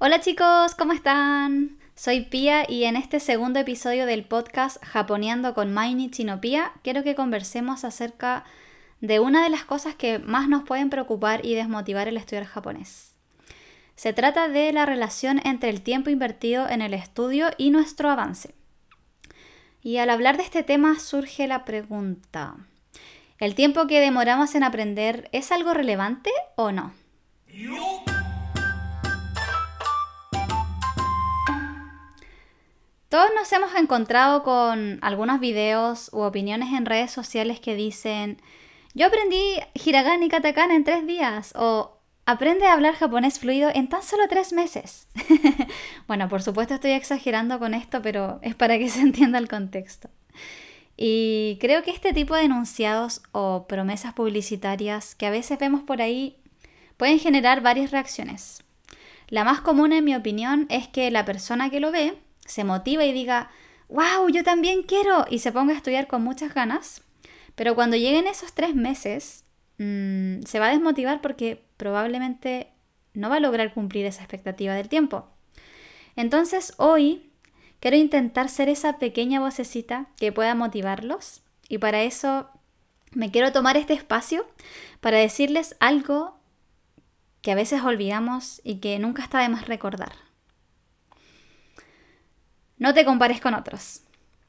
Hola chicos, ¿cómo están? Soy Pia y en este segundo episodio del podcast Japoneando con Mainichi no quiero que conversemos acerca de una de las cosas que más nos pueden preocupar y desmotivar el estudiar japonés. Se trata de la relación entre el tiempo invertido en el estudio y nuestro avance. Y al hablar de este tema surge la pregunta, ¿el tiempo que demoramos en aprender es algo relevante o no? Todos nos hemos encontrado con algunos videos u opiniones en redes sociales que dicen, yo aprendí hiragana y katakana en tres días o aprende a hablar japonés fluido en tan solo tres meses. bueno, por supuesto estoy exagerando con esto, pero es para que se entienda el contexto. Y creo que este tipo de enunciados o promesas publicitarias que a veces vemos por ahí pueden generar varias reacciones. La más común en mi opinión es que la persona que lo ve se motiva y diga, wow, yo también quiero, y se ponga a estudiar con muchas ganas, pero cuando lleguen esos tres meses, mm, se va a desmotivar porque probablemente no va a lograr cumplir esa expectativa del tiempo. Entonces hoy quiero intentar ser esa pequeña vocecita que pueda motivarlos y para eso me quiero tomar este espacio para decirles algo que a veces olvidamos y que nunca está de más recordar. No te compares con otros.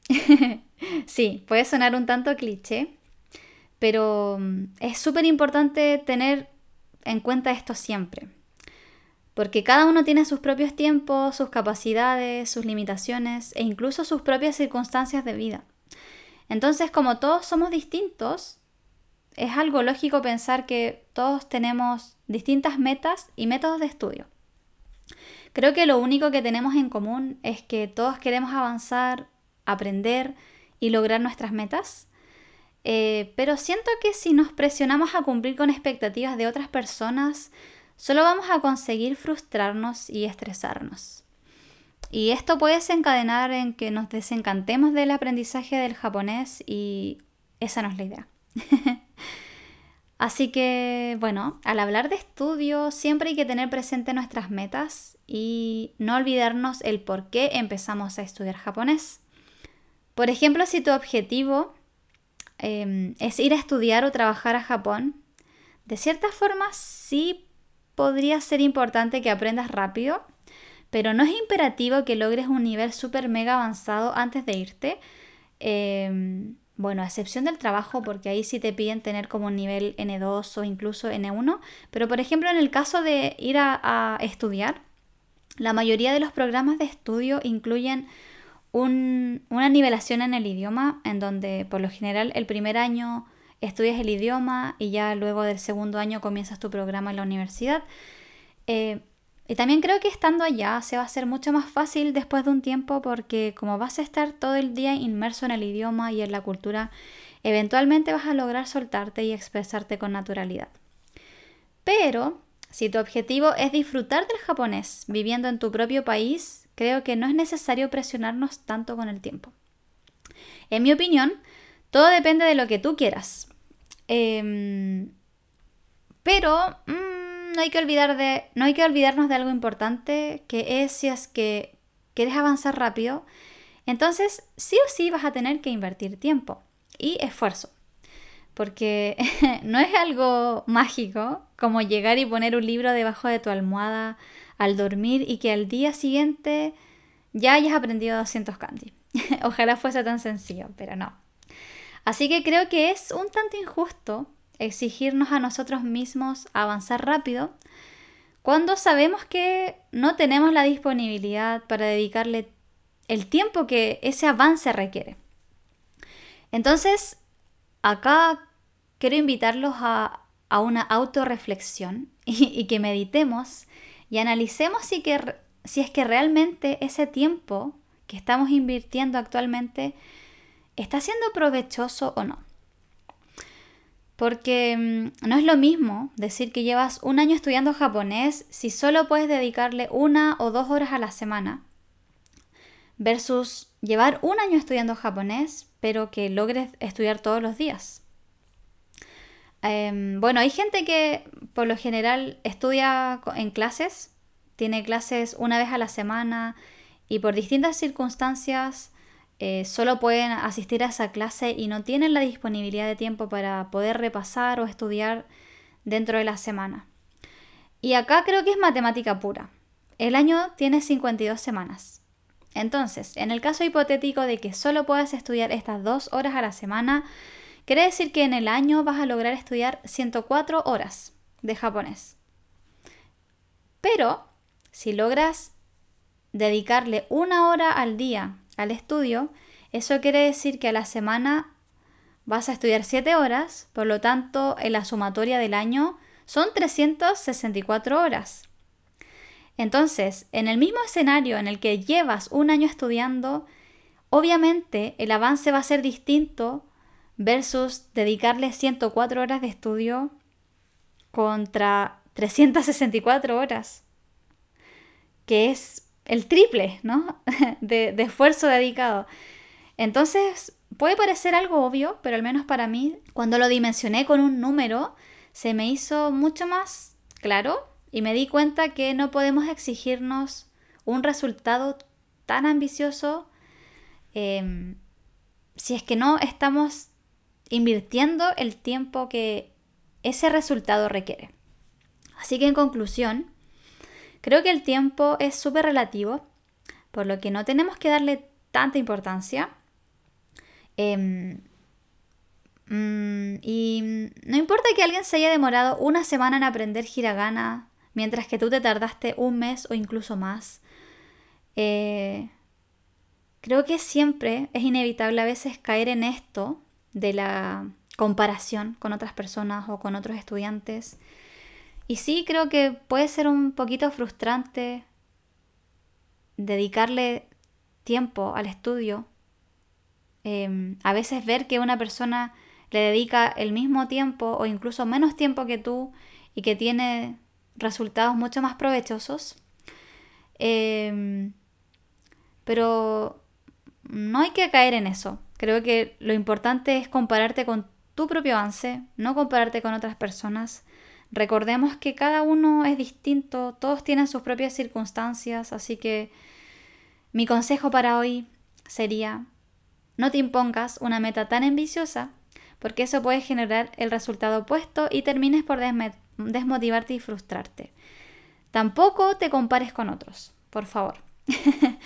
sí, puede sonar un tanto cliché, pero mm, es súper importante tener en cuenta esto siempre. Porque cada uno tiene sus propios tiempos, sus capacidades, sus limitaciones e incluso sus propias circunstancias de vida. Entonces, como todos somos distintos, es algo lógico pensar que todos tenemos distintas metas y métodos de estudio. Creo que lo único que tenemos en común es que todos queremos avanzar, aprender y lograr nuestras metas. Eh, pero siento que si nos presionamos a cumplir con expectativas de otras personas, solo vamos a conseguir frustrarnos y estresarnos. Y esto puede desencadenar en que nos desencantemos del aprendizaje del japonés y esa no es la idea. Así que, bueno, al hablar de estudio siempre hay que tener presente nuestras metas y no olvidarnos el por qué empezamos a estudiar japonés. Por ejemplo, si tu objetivo em, es ir a estudiar o trabajar a Japón, de cierta forma sí podría ser importante que aprendas rápido, pero no es imperativo que logres un nivel súper mega avanzado antes de irte. Em, bueno, a excepción del trabajo, porque ahí sí te piden tener como un nivel N2 o incluso N1. Pero por ejemplo, en el caso de ir a, estudiar, la mayoría de los programas de estudio incluyen una nivelación en el idioma, en donde por lo general el primer año estudias el idioma y ya luego del segundo año comienzas tu programa en la universidad. Eh, y también creo que estando allá se va a hacer mucho más fácil después de un tiempo porque como vas a estar todo el día inmerso en el idioma y en la cultura, eventualmente vas a lograr soltarte y expresarte con naturalidad. Pero si tu objetivo es disfrutar del japonés viviendo en tu propio país, creo que no es necesario presionarnos tanto con el tiempo. En mi opinión, todo depende de lo que tú quieras. Em, pero... Mm, no hay que olvidar de, no hay que olvidarnos de algo importante, que es si es que quieres avanzar rápido, entonces sí o sí vas a tener que invertir tiempo y esfuerzo. Porque no es algo mágico como llegar y poner un libro debajo de tu almohada al dormir y que al día siguiente ya hayas aprendido 200 kanji. Ojalá fuese tan sencillo, pero no. Así que creo que es un tanto injusto exigirnos a nosotros mismos avanzar rápido cuando sabemos que no tenemos la disponibilidad para dedicarle el tiempo que ese avance requiere. Entonces, acá quiero invitarlos a, una autorreflexión y, y, que meditemos y analicemos si, que, si es que realmente ese tiempo que estamos invirtiendo actualmente está siendo provechoso o no. Porque mm, no es lo mismo decir que llevas un año estudiando japonés si solo puedes dedicarle una o dos horas a la semana, versus llevar un año estudiando japonés pero que logres estudiar todos los días. Em, bueno, hay gente que por lo general estudia en clases, tiene clases una vez a la semana y por distintas circunstancias eh, solo pueden asistir a esa clase y no tienen la disponibilidad de tiempo para poder repasar o estudiar dentro de la semana. Y acá creo que es matemática pura. El año tiene 52 semanas. Entonces, en el caso hipotético de que solo puedas estudiar estas dos horas a la semana, quiere decir que en el año vas a lograr estudiar 104 horas de japonés. Pero, si logras dedicarle una hora al día al estudio, eso quiere decir que a la semana vas a estudiar 7 horas, por lo tanto, en la sumatoria del año son 364 horas. Entonces, en el mismo escenario en el que llevas un año estudiando, obviamente el avance va a ser distinto versus dedicarle 104 horas de estudio contra 364 horas, que es el triple, ¿no? de, esfuerzo dedicado. Entonces, puede parecer algo obvio, pero al menos para mí, cuando lo dimensioné con un número, se me hizo mucho más claro y me di cuenta que no podemos exigirnos un resultado tan ambicioso em, si es que no estamos invirtiendo el tiempo que ese resultado requiere. Así que en conclusión, creo que el tiempo es súper relativo, por lo que no tenemos que darle tanta importancia. Em, mm, y no importa que alguien se haya demorado una semana en aprender hiragana, mientras que tú te tardaste un mes o incluso más. Eh, creo que siempre es inevitable a veces caer en esto de la comparación con otras personas o con otros estudiantes y sí, creo que puede ser un poquito frustrante dedicarle tiempo al estudio. Em, a veces ver que una persona le dedica el mismo tiempo o incluso menos tiempo que tú y que tiene resultados mucho más provechosos. Em, pero no hay que caer en eso. Creo que lo importante es compararte con tu propio avance, no compararte con otras personas. Recordemos que cada uno es distinto, todos tienen sus propias circunstancias, así que mi consejo para hoy sería, no te impongas una meta tan ambiciosa, porque eso puede generar el resultado opuesto y termines por desmotivarte y frustrarte. Tampoco te compares con otros, por favor.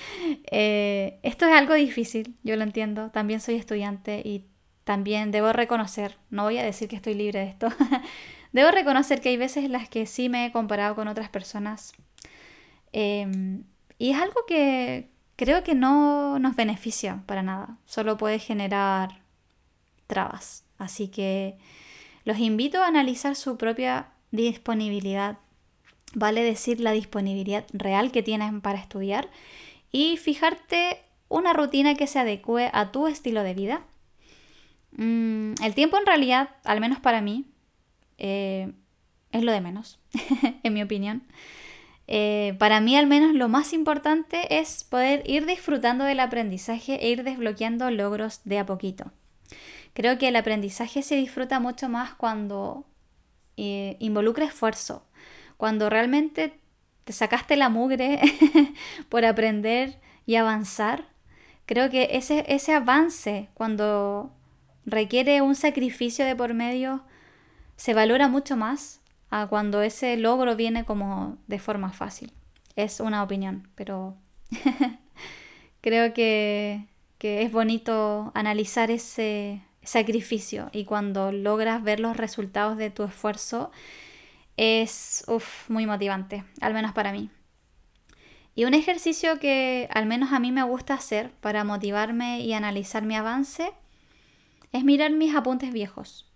Eh, esto es algo difícil, yo lo entiendo, también soy estudiante y también debo reconocer, no voy a decir que estoy libre de esto, Debo reconocer que hay veces en las que sí me he comparado con otras personas. Em, y es algo que creo que no nos beneficia para nada. Solo puede generar trabas. Así que los invito a analizar su propia disponibilidad. Vale decir la disponibilidad real que tienen para estudiar y fijarte una rutina que se adecue a tu estilo de vida. Mm, el tiempo en realidad, al menos para mí, eh, es lo de menos, en mi opinión. Eh, para mí al menos lo más importante es poder ir disfrutando del aprendizaje e ir desbloqueando logros de a poquito. Creo que el aprendizaje se disfruta mucho más cuando eh, involucra esfuerzo, cuando realmente te sacaste la mugre por aprender y avanzar. Creo que ese, ese avance, cuando requiere un sacrificio de por medio, se valora mucho más a cuando ese logro viene como de forma fácil. Es una opinión, pero creo que, es bonito analizar ese sacrificio y cuando logras ver los resultados de tu esfuerzo es muy motivante, al menos para mí. Y un ejercicio que al menos a mí me gusta hacer para motivarme y analizar mi avance es mirar mis apuntes viejos.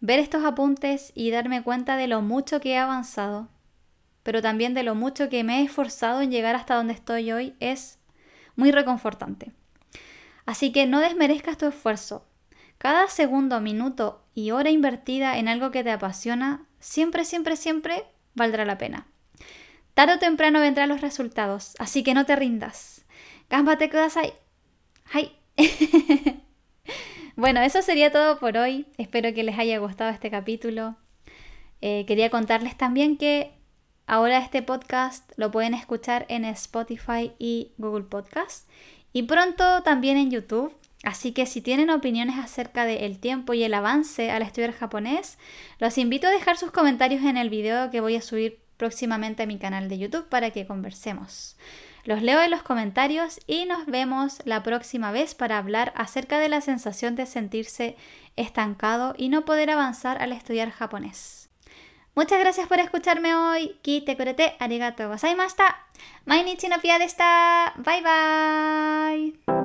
Ver estos apuntes y darme cuenta de lo mucho que he avanzado, pero también de lo mucho que me he esforzado en llegar hasta donde estoy hoy es muy reconfortante. Así que no desmerezcas tu esfuerzo. Cada segundo, minuto y hora invertida en algo que te apasiona, siempre, siempre, siempre valdrá la pena. Tarde o temprano vendrán los resultados, así que no te rindas. Gámbate kudasai. ¡Ay! Bueno, eso sería todo por hoy. Espero que les haya gustado este capítulo. Eh, quería contarles también que Ahora este podcast lo pueden escuchar en Spotify y Google Podcast y pronto también en YouTube. Así que si tienen opiniones acerca del tiempo y el avance al estudiar japonés, los invito a dejar sus comentarios en el video que voy a subir próximamente a mi canal de YouTube para que conversemos. Los leo en los comentarios y nos vemos la próxima vez para hablar acerca de la sensación de sentirse estancado y no poder avanzar al estudiar japonés. Muchas gracias por escucharme hoy. Kite kurete arigatou gozaimashita. Mainichi no pia. Bye bye.